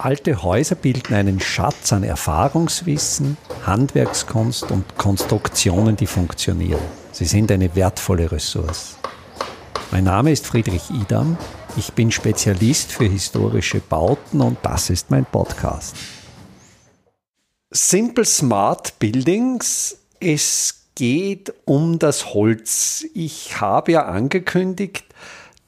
Alte Häuser bilden einen Schatz an Erfahrungswissen, Handwerkskunst und Konstruktionen, die funktionieren. Sie sind eine wertvolle Ressource. Mein Name ist Friedrich Idam. Ich bin Spezialist für historische Bauten und das ist mein Podcast. Simple Smart Buildings. Es geht um das Holz. Ich habe ja angekündigt,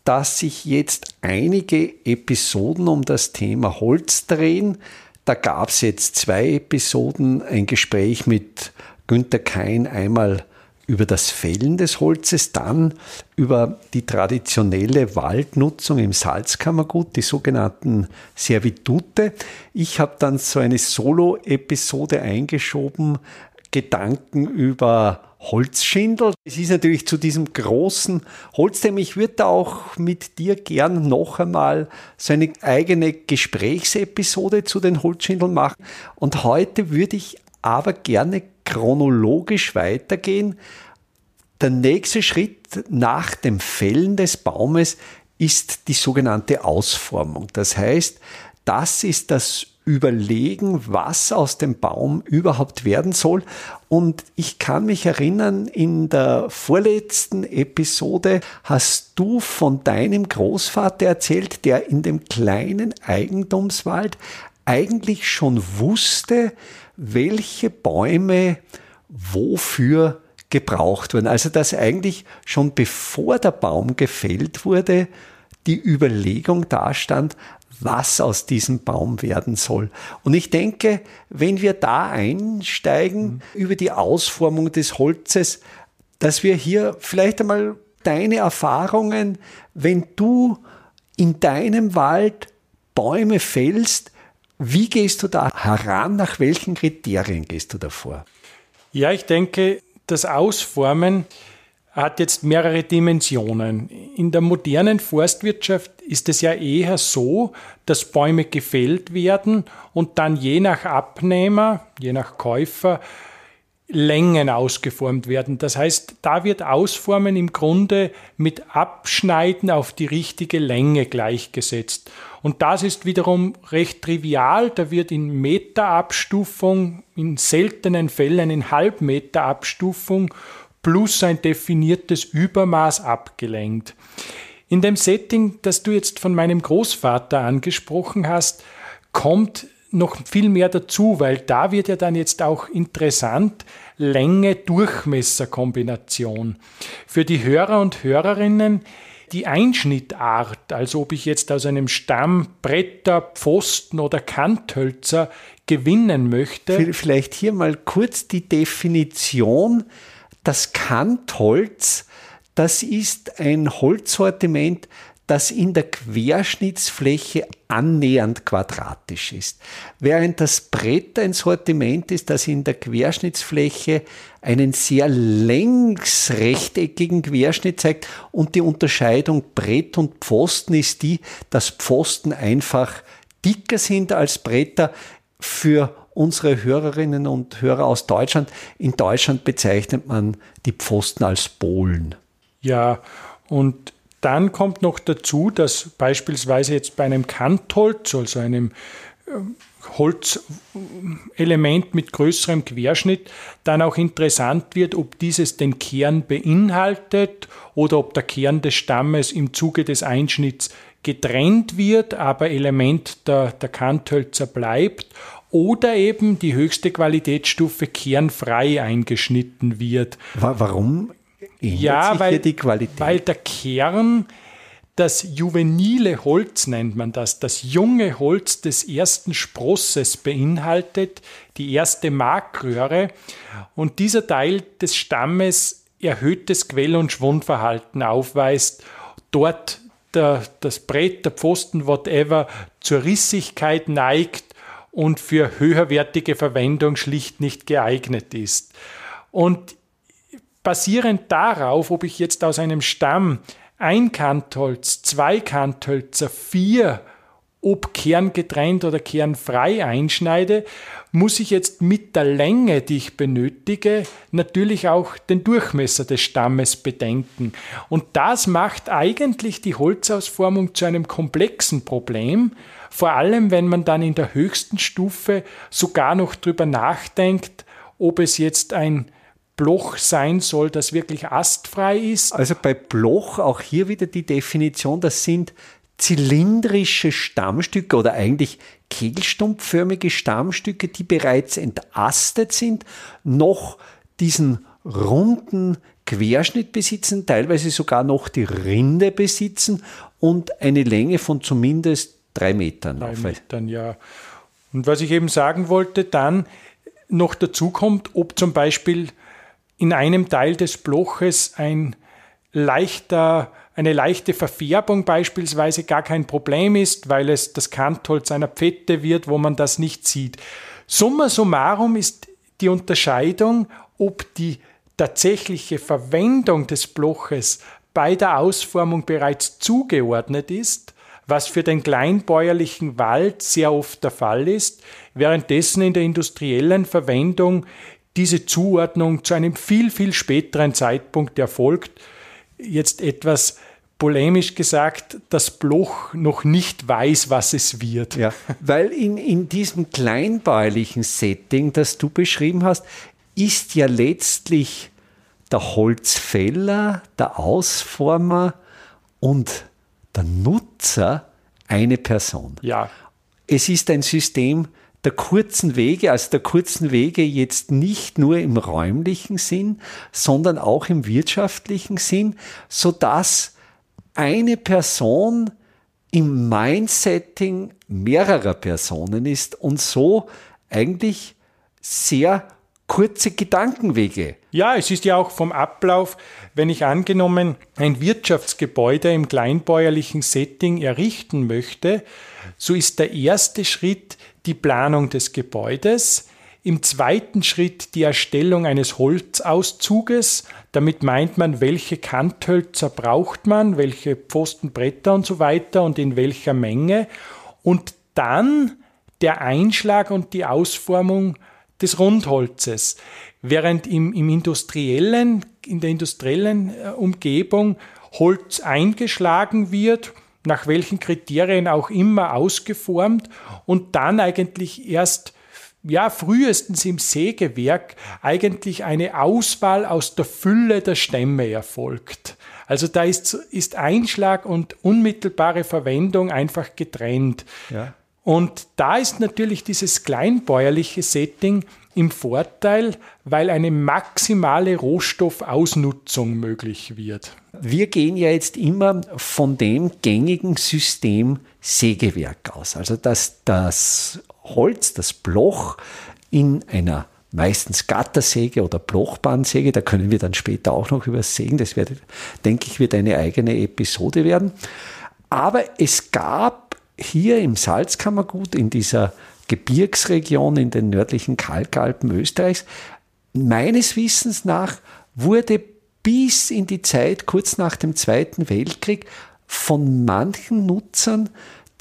dass sich jetzt einige Episoden um das Thema Holz drehen. Da gab es jetzt zwei Episoden, ein Gespräch mit Günter Kein einmal über das Fällen des Holzes, dann über die traditionelle Waldnutzung im Salzkammergut, die sogenannten Servitute. Ich habe dann so eine Solo-Episode eingeschoben, Gedanken über Holzschindel. Es ist natürlich zu diesem großen Holzthema. Ich würde da auch mit dir gern noch einmal so eine eigene Gesprächsepisode zu den Holzschindeln machen. Und heute würde ich aber gerne chronologisch weitergehen. Der nächste Schritt nach dem Fällen des Baumes ist die sogenannte Ausformung. Das heißt, das ist das überlegen, was aus dem Baum überhaupt werden soll. Und ich kann mich erinnern, in der vorletzten Episode hast du von deinem Großvater erzählt, der in dem kleinen Eigentumswald eigentlich schon wusste, welche Bäume wofür gebraucht wurden. Also dass eigentlich schon bevor der Baum gefällt wurde, die Überlegung dastand, was aus diesem Baum werden soll. Und ich denke, wenn wir da einsteigen mhm. über die Ausformung des Holzes, dass wir hier vielleicht einmal deine Erfahrungen, wenn du in deinem Wald Bäume fällst, wie gehst du da heran? Nach welchen Kriterien gehst du davor? Ja, ich denke, das Ausformen hat jetzt mehrere Dimensionen. In der modernen Forstwirtschaft ist es ja eher so, dass Bäume gefällt werden und dann je nach Abnehmer, je nach Käufer, Längen ausgeformt werden. Das heißt, da wird Ausformen im Grunde mit Abschneiden auf die richtige Länge gleichgesetzt. Und das ist wiederum recht trivial. Da wird in Meterabstufung, in seltenen Fällen in Halbmeterabstufung plus ein definiertes Übermaß abgelenkt. In dem Setting, das du jetzt von meinem Großvater angesprochen hast, kommt noch viel mehr dazu, weil da wird ja dann jetzt auch interessant Länge-Durchmesser-Kombination. Für die Hörer und Hörerinnen die Einschnittart, also ob ich jetzt aus einem Stamm Bretter, Pfosten oder Kanthölzer gewinnen möchte. Vielleicht hier mal kurz die Definition das Kantholz, das ist ein Holzsortiment, das in der Querschnittsfläche annähernd quadratisch ist, während das Brett ein Sortiment ist, das in der Querschnittsfläche einen sehr längsrechteckigen Querschnitt zeigt und die Unterscheidung Brett und Pfosten ist die, dass Pfosten einfach dicker sind als Bretter. Für unsere Hörerinnen und Hörer aus Deutschland. In Deutschland bezeichnet man die Pfosten als Bohlen. Ja, und dann kommt noch dazu, dass beispielsweise jetzt bei einem Kantholz, also einem ähm, Holzelement mit größerem Querschnitt, dann auch interessant wird, ob dieses den Kern beinhaltet oder ob der Kern des Stammes im Zuge des Einschnitts getrennt wird, aber Element der, der Kanthölzer bleibt oder eben die höchste Qualitätsstufe kernfrei eingeschnitten wird. Warum ja, weil, die Qualität? Weil der Kern, das juvenile Holz nennt man das, das junge Holz des ersten Sprosses beinhaltet, die erste Markröhre und dieser Teil des Stammes erhöhtes Quell- und Schwundverhalten aufweist, dort der, das Brett, der Pfosten, whatever, zur Rissigkeit neigt und für höherwertige Verwendung schlicht nicht geeignet ist. Und basierend darauf, ob ich jetzt aus einem Stamm ein Kantholz, zwei Kanthölzer, vier ob kerngetrennt oder kernfrei einschneide, muss ich jetzt mit der Länge, die ich benötige, natürlich auch den Durchmesser des Stammes bedenken. Und das macht eigentlich die Holzausformung zu einem komplexen Problem, vor allem wenn man dann in der höchsten Stufe sogar noch drüber nachdenkt, ob es jetzt ein Bloch sein soll, das wirklich astfrei ist. Also bei Bloch auch hier wieder die Definition, das sind zylindrische Stammstücke oder eigentlich kegelstumpfförmige Stammstücke, die bereits entastet sind, noch diesen runden Querschnitt besitzen, teilweise sogar noch die Rinde besitzen und eine Länge von zumindest drei Metern. Drei Metern, ja. Und was ich eben sagen wollte, dann noch dazu kommt, ob zum Beispiel in einem Teil des Bloches ein leichter eine leichte Verfärbung beispielsweise gar kein Problem ist, weil es das Kantholz einer Pfette wird, wo man das nicht sieht. Summa summarum ist die Unterscheidung, ob die tatsächliche Verwendung des Bloches bei der Ausformung bereits zugeordnet ist, was für den kleinbäuerlichen Wald sehr oft der Fall ist, währenddessen in der industriellen Verwendung diese Zuordnung zu einem viel, viel späteren Zeitpunkt erfolgt. Jetzt etwas polemisch gesagt, das Bloch noch nicht weiß, was es wird. Ja, weil in, in diesem kleinbäuerlichen Setting, das du beschrieben hast, ist ja letztlich der Holzfäller, der Ausformer und der Nutzer eine Person. Ja. Es ist ein System der kurzen Wege, also der kurzen Wege jetzt nicht nur im räumlichen Sinn, sondern auch im wirtschaftlichen Sinn, sodass eine Person im Mindsetting mehrerer Personen ist und so eigentlich sehr kurze Gedankenwege. Ja, es ist ja auch vom Ablauf, wenn ich angenommen ein Wirtschaftsgebäude im kleinbäuerlichen Setting errichten möchte, so ist der erste Schritt die Planung des Gebäudes, im zweiten Schritt die Erstellung eines Holzauszuges. Damit meint man, welche Kanthölzer braucht man, welche Pfostenbretter und so weiter und in welcher Menge. Und dann der Einschlag und die Ausformung des Rundholzes. Während im, im industriellen, in der industriellen äh, Umgebung Holz eingeschlagen wird, nach welchen Kriterien auch immer ausgeformt und dann eigentlich erst ja, frühestens im Sägewerk eigentlich eine Auswahl aus der Fülle der Stämme erfolgt. Also da ist, ist Einschlag und unmittelbare Verwendung einfach getrennt. Ja. Und da ist natürlich dieses kleinbäuerliche Setting im Vorteil, weil eine maximale Rohstoffausnutzung möglich wird. Wir gehen ja jetzt immer von dem gängigen System Sägewerk aus. Also dass das Holz, das Bloch in einer meistens Gattersäge oder Blochbahnsäge, da können wir dann später auch noch über Sägen, das wird, denke ich, wird eine eigene Episode werden. Aber es gab hier im Salzkammergut, in dieser Gebirgsregion in den nördlichen Kalkalpen Österreichs, meines Wissens nach wurde bis in die Zeit kurz nach dem Zweiten Weltkrieg von manchen Nutzern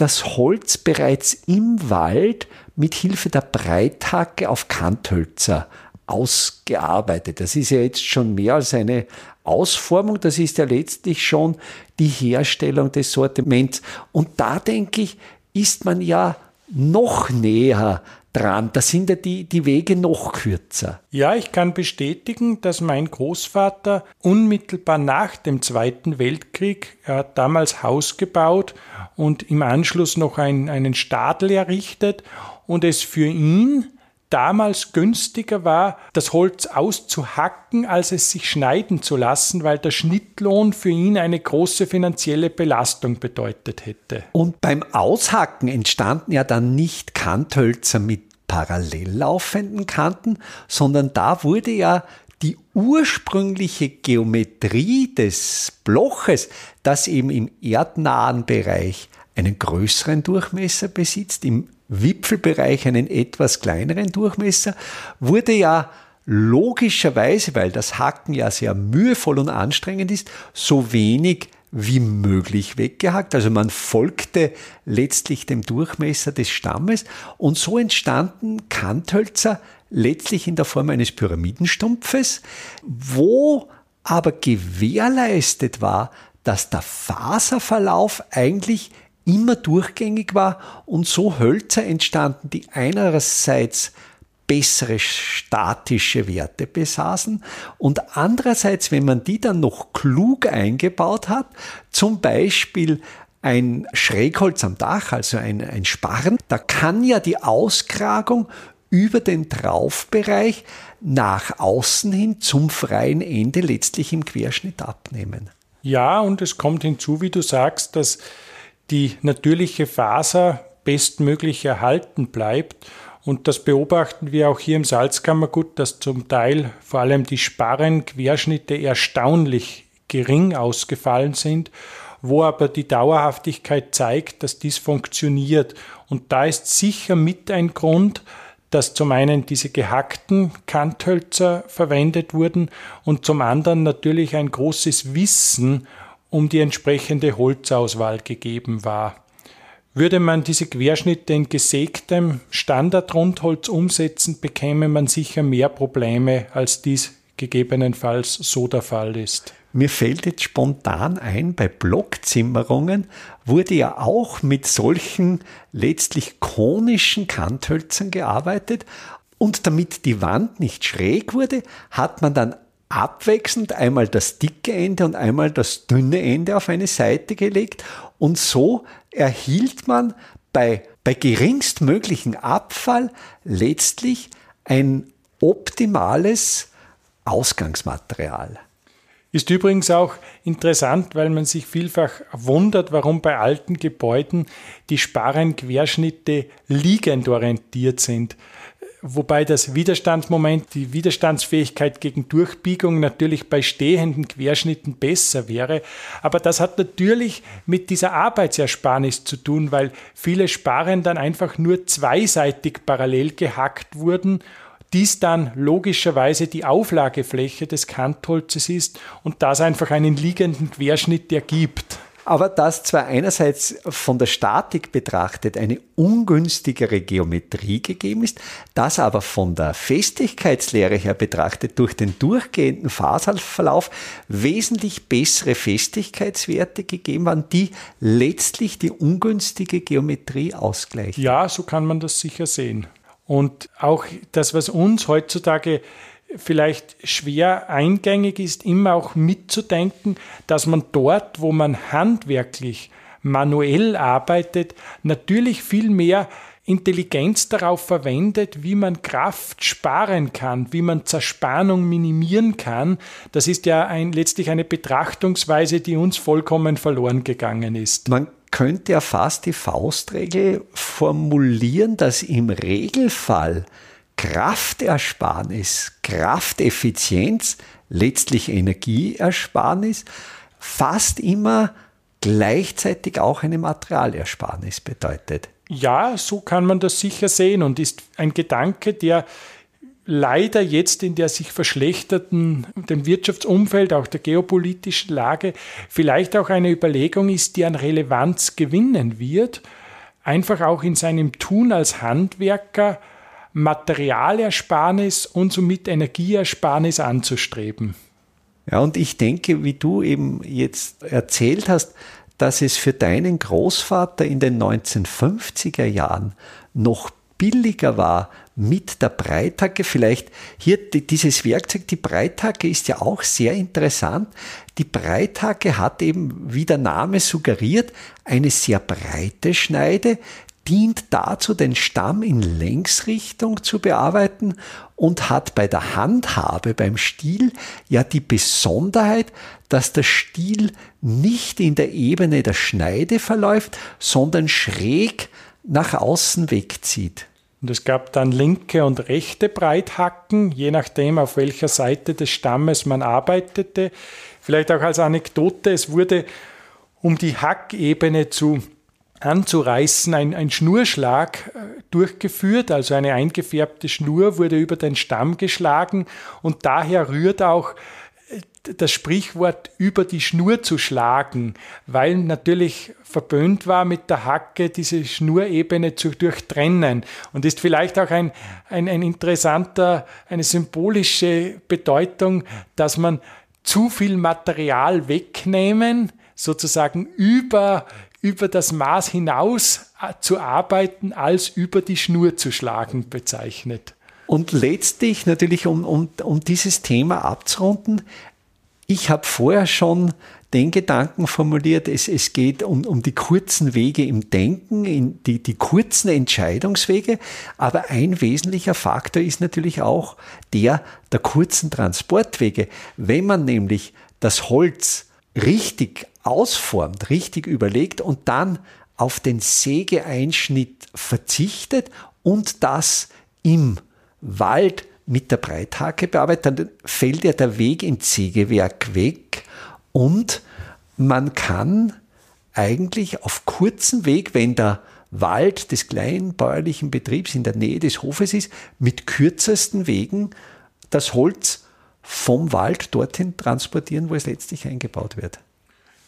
das Holz bereits im Wald mit Hilfe der Breithacke auf Kanthölzer ausgearbeitet. Das ist ja jetzt schon mehr als eine Ausformung, das ist ja letztlich schon die Herstellung des Sortiments. Und da denke ich, ist man ja noch näher dran. Da sind ja die, die Wege noch kürzer. Ja, ich kann bestätigen, dass mein Großvater unmittelbar nach dem Zweiten Weltkrieg, er hat damals Haus gebaut und im Anschluss noch ein, einen Stadel errichtet und es für ihn damals günstiger war, das Holz auszuhacken, als es sich schneiden zu lassen, weil der Schnittlohn für ihn eine große finanzielle Belastung bedeutet hätte. Und beim Aushacken entstanden ja dann nicht Kanthölzer mit parallel laufenden Kanten, sondern da wurde ja die ursprüngliche Geometrie des Bloches, das eben im erdnahen Bereich einen größeren Durchmesser besitzt, im Wipfelbereich einen etwas kleineren Durchmesser, wurde ja logischerweise, weil das Hacken ja sehr mühevoll und anstrengend ist, so wenig wie möglich weggehackt. Also man folgte letztlich dem Durchmesser des Stammes und so entstanden Kanthölzer letztlich in der Form eines Pyramidenstumpfes, wo aber gewährleistet war, dass der Faserverlauf eigentlich immer durchgängig war und so Hölzer entstanden, die einerseits bessere statische Werte besaßen und andererseits, wenn man die dann noch klug eingebaut hat, zum Beispiel ein Schrägholz am Dach, also ein, ein Sparren, da kann ja die Auskragung über den Traufbereich nach außen hin zum freien Ende letztlich im Querschnitt abnehmen. Ja, und es kommt hinzu, wie du sagst, dass die natürliche Faser bestmöglich erhalten bleibt. Und das beobachten wir auch hier im Salzkammergut, dass zum Teil vor allem die Sparrenquerschnitte erstaunlich gering ausgefallen sind, wo aber die Dauerhaftigkeit zeigt, dass dies funktioniert. Und da ist sicher mit ein Grund, dass zum einen diese gehackten Kanthölzer verwendet wurden und zum anderen natürlich ein großes Wissen um die entsprechende Holzauswahl gegeben war. Würde man diese Querschnitte in gesägtem Standardrundholz umsetzen, bekäme man sicher mehr Probleme, als dies gegebenenfalls so der Fall ist. Mir fällt jetzt spontan ein, bei Blockzimmerungen wurde ja auch mit solchen letztlich konischen Kanthölzern gearbeitet und damit die Wand nicht schräg wurde, hat man dann abwechselnd einmal das dicke Ende und einmal das dünne Ende auf eine Seite gelegt und so erhielt man bei, bei geringstmöglichen Abfall letztlich ein optimales Ausgangsmaterial. Ist übrigens auch interessant, weil man sich vielfach wundert, warum bei alten Gebäuden die Sparrenquerschnitte liegend orientiert sind wobei das Widerstandsmoment, die Widerstandsfähigkeit gegen Durchbiegung natürlich bei stehenden Querschnitten besser wäre. Aber das hat natürlich mit dieser Arbeitsersparnis zu tun, weil viele Sparren dann einfach nur zweiseitig parallel gehackt wurden dies dann logischerweise die Auflagefläche des Kantholzes ist und das einfach einen liegenden Querschnitt ergibt aber das zwar einerseits von der Statik betrachtet eine ungünstigere Geometrie gegeben ist, das aber von der Festigkeitslehre her betrachtet durch den durchgehenden Faserverlauf wesentlich bessere Festigkeitswerte gegeben haben, die letztlich die ungünstige Geometrie ausgleichen. Ja, so kann man das sicher sehen. Und auch das, was uns heutzutage vielleicht schwer eingängig ist, immer auch mitzudenken, dass man dort, wo man handwerklich, manuell arbeitet, natürlich viel mehr Intelligenz darauf verwendet, wie man Kraft sparen kann, wie man Zerspannung minimieren kann. Das ist ja ein, letztlich eine Betrachtungsweise, die uns vollkommen verloren gegangen ist. Man könnte ja fast die Faustregel formulieren, dass im Regelfall Kraftersparnis, Krafteffizienz, letztlich Energieersparnis, fast immer gleichzeitig auch eine Materialersparnis bedeutet. Ja, so kann man das sicher sehen und ist ein Gedanke, der leider jetzt in der sich verschlechterten dem Wirtschaftsumfeld, auch der geopolitischen Lage, vielleicht auch eine Überlegung ist, die an Relevanz gewinnen wird, einfach auch in seinem Tun als Handwerker Materialersparnis und somit Energieersparnis anzustreben. Ja, und ich denke, wie du eben jetzt erzählt hast, dass es für deinen Großvater in den 1950er Jahren noch billiger war mit der Breithacke. Vielleicht hier dieses Werkzeug, die Breithacke ist ja auch sehr interessant. Die Breithacke hat eben, wie der Name suggeriert, eine sehr breite Schneide, dient dazu, den Stamm in Längsrichtung zu bearbeiten und hat bei der Handhabe, beim Stiel, ja die Besonderheit, dass der Stiel nicht in der Ebene der Schneide verläuft, sondern schräg nach außen wegzieht. Und es gab dann linke und rechte Breithacken, je nachdem, auf welcher Seite des Stammes man arbeitete. Vielleicht auch als Anekdote, es wurde, um die Hackebene zu anzureißen, ein, ein Schnurschlag äh, durchgeführt, also eine eingefärbte Schnur wurde über den Stamm geschlagen und daher rührt auch äh, das Sprichwort über die Schnur zu schlagen, weil natürlich verböhnt war, mit der Hacke diese Schnurebene zu durchtrennen. Und ist vielleicht auch ein, ein, ein interessanter, eine symbolische Bedeutung, dass man zu viel Material wegnehmen, sozusagen über, über das Maß hinaus äh, zu arbeiten, als über die Schnur zu schlagen bezeichnet. Und letztlich natürlich, um, um, um dieses Thema abzurunden, ich habe vorher schon den Gedanken formuliert, es, es geht um, um die kurzen Wege im Denken, in die, die kurzen Entscheidungswege, aber ein wesentlicher Faktor ist natürlich auch der der kurzen Transportwege. Wenn man nämlich das Holz richtig ausformt, richtig überlegt und dann auf den Sägeeinschnitt verzichtet und das im Wald mit der Breithake bearbeitet, dann fällt ja der Weg ins Sägewerk weg und man kann eigentlich auf kurzem Weg, wenn der Wald des kleinen bäuerlichen Betriebs in der Nähe des Hofes ist, mit kürzesten Wegen das Holz vom Wald dorthin transportieren, wo es letztlich eingebaut wird.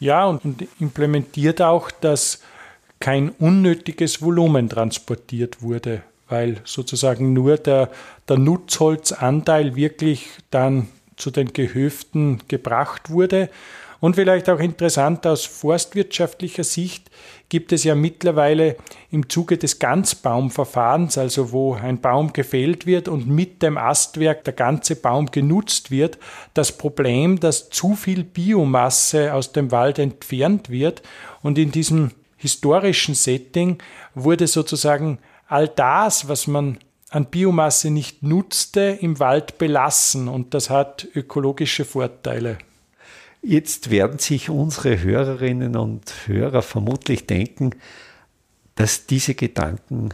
Ja, und implementiert auch, dass kein unnötiges Volumen transportiert wurde weil sozusagen nur der, der Nutzholzanteil wirklich dann zu den Gehöften gebracht wurde. Und vielleicht auch interessant aus forstwirtschaftlicher Sicht gibt es ja mittlerweile im Zuge des Ganzbaumverfahrens, also wo ein Baum gefällt wird und mit dem Astwerk der ganze Baum genutzt wird, das Problem, dass zu viel Biomasse aus dem Wald entfernt wird. Und in diesem historischen Setting wurde sozusagen all das, was man an Biomasse nicht nutzte, im Wald belassen und das hat ökologische Vorteile. Jetzt werden sich unsere Hörerinnen und Hörer vermutlich denken, dass diese Gedanken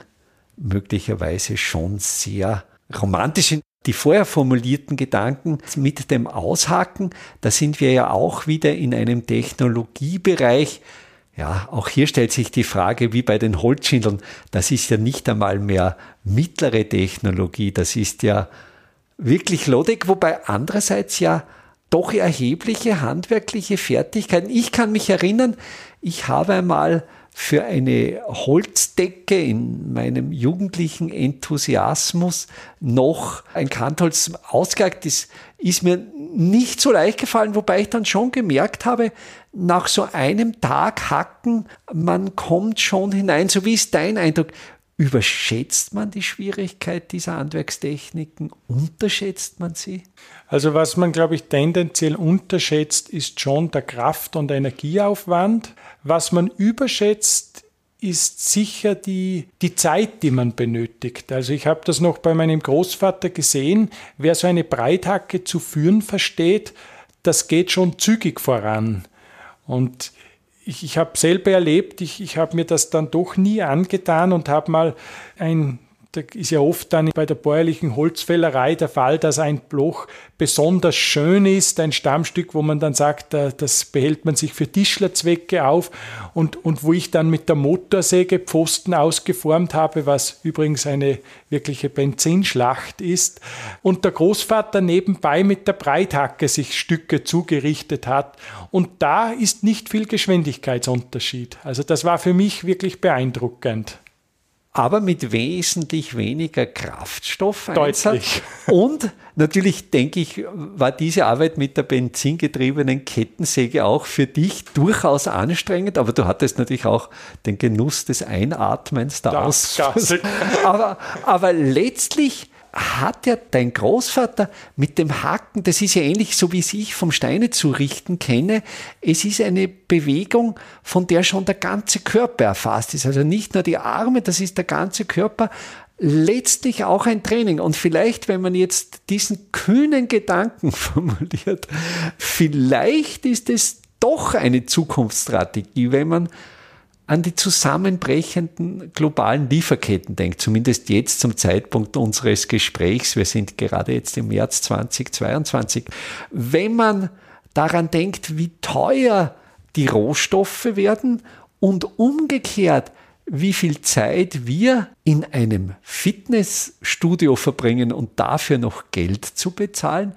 möglicherweise schon sehr romantisch sind. Die vorher formulierten Gedanken mit dem Aushaken, da sind wir ja auch wieder in einem Technologiebereich, ja, auch hier stellt sich die Frage, wie bei den Holzschindeln, das ist ja nicht einmal mehr mittlere Technologie, das ist ja wirklich Lodek, wobei andererseits ja doch erhebliche handwerkliche Fertigkeiten. Ich kann mich erinnern, ich habe einmal für eine Holzdecke in meinem jugendlichen Enthusiasmus noch ein Kantholz ausgelegt. Das ist mir nicht so leicht gefallen, wobei ich dann schon gemerkt habe, nach so einem Tag Hacken, man kommt schon hinein. So wie ist dein Eindruck? Überschätzt man die Schwierigkeit dieser Handwerkstechniken? Unterschätzt man sie? Also was man, glaube ich, tendenziell unterschätzt, ist schon der Kraft- und Energieaufwand. Was man überschätzt, ist sicher die, die Zeit, die man benötigt. Also ich habe das noch bei meinem Großvater gesehen. Wer so eine Breithacke zu führen versteht, das geht schon zügig voran. Und ich, ich habe selber erlebt, ich, ich habe mir das dann doch nie angetan und habe mal ein da ist ja oft dann bei der bäuerlichen Holzfällerei der Fall, dass ein Bloch besonders schön ist, ein Stammstück, wo man dann sagt, das behält man sich für Tischlerzwecke auf. Und, und wo ich dann mit der Motorsäge Pfosten ausgeformt habe, was übrigens eine wirkliche Benzinschlacht ist. Und der Großvater nebenbei mit der Breithacke sich Stücke zugerichtet hat. Und da ist nicht viel Geschwindigkeitsunterschied. Also das war für mich wirklich beeindruckend aber mit wesentlich weniger Kraftstoff. Deutlich. Und natürlich denke ich, war diese Arbeit mit der benzingetriebenen Kettensäge auch für dich durchaus anstrengend, aber du hattest natürlich auch den Genuss des Einatmens der Ausstoß. Aber, aber letztlich hat ja dein Großvater mit dem Hacken, das ist ja ähnlich so wie es ich vom Steine zu richten kenne, es ist eine Bewegung, von der schon der ganze Körper erfasst ist. Also nicht nur die Arme, das ist der ganze Körper, letztlich auch ein Training. Und vielleicht, wenn man jetzt diesen kühnen Gedanken formuliert, vielleicht ist es doch eine Zukunftsstrategie, wenn man an die zusammenbrechenden globalen Lieferketten denkt, zumindest jetzt zum Zeitpunkt unseres Gesprächs. Wir sind gerade jetzt im März 2022. Wenn man daran denkt, wie teuer die Rohstoffe werden und umgekehrt, wie viel Zeit wir in einem Fitnessstudio verbringen und dafür noch Geld zu bezahlen,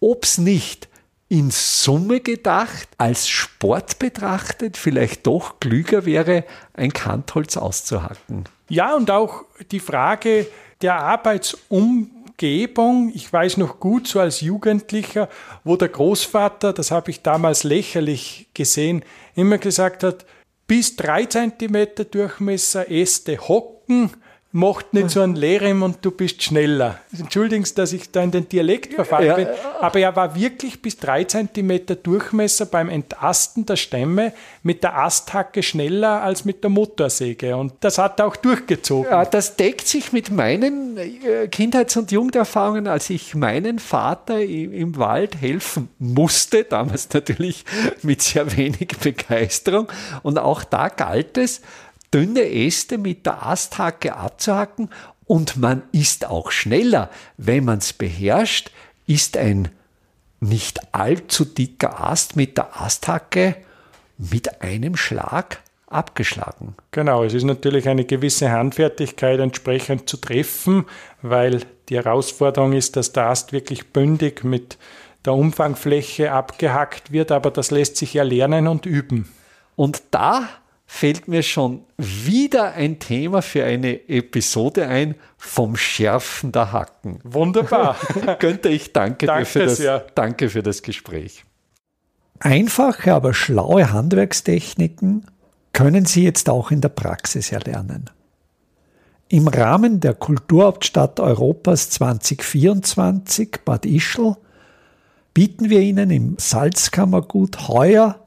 ob es nicht in Summe gedacht, als Sport betrachtet, vielleicht doch klüger wäre, ein Kantholz auszuhacken. Ja, und auch die Frage der Arbeitsumgebung. Ich weiß noch gut, so als Jugendlicher, wo der Großvater, das habe ich damals lächerlich gesehen, immer gesagt hat, bis drei Zentimeter Durchmesser Äste hocken, macht nicht so ein Lerem und du bist schneller. Entschuldigen Sie, dass ich da in den Dialekt verfallen ja, bin, aber er war wirklich bis drei Zentimeter Durchmesser beim Entasten der Stämme mit der Asthacke schneller als mit der Motorsäge und das hat er auch durchgezogen. Ja, das deckt sich mit meinen äh, Kindheits- und Jugenderfahrungen, als ich meinen Vater im Wald helfen musste, damals natürlich mit sehr wenig Begeisterung und auch da galt es, dünne Äste mit der Asthacke abzuhacken und man ist auch schneller. Wenn man es beherrscht, ist ein nicht allzu dicker Ast mit der Asthacke mit einem Schlag abgeschlagen. Genau, es ist natürlich eine gewisse Handfertigkeit entsprechend zu treffen, weil die Herausforderung ist, dass der Ast wirklich bündig mit der Umfangfläche abgehackt wird, aber das lässt sich ja lernen und üben. Und da fällt mir schon wieder ein Thema für eine Episode ein vom Schärfen der Hacken. Wunderbar. Günther, ich danke, danke dir für das, sehr. danke für das Gespräch. Einfache, aber schlaue Handwerkstechniken können Sie jetzt auch in der Praxis erlernen. Im Rahmen der Kulturhauptstadt Europas 2024 Bad Ischl bieten wir Ihnen im Salzkammergut heuer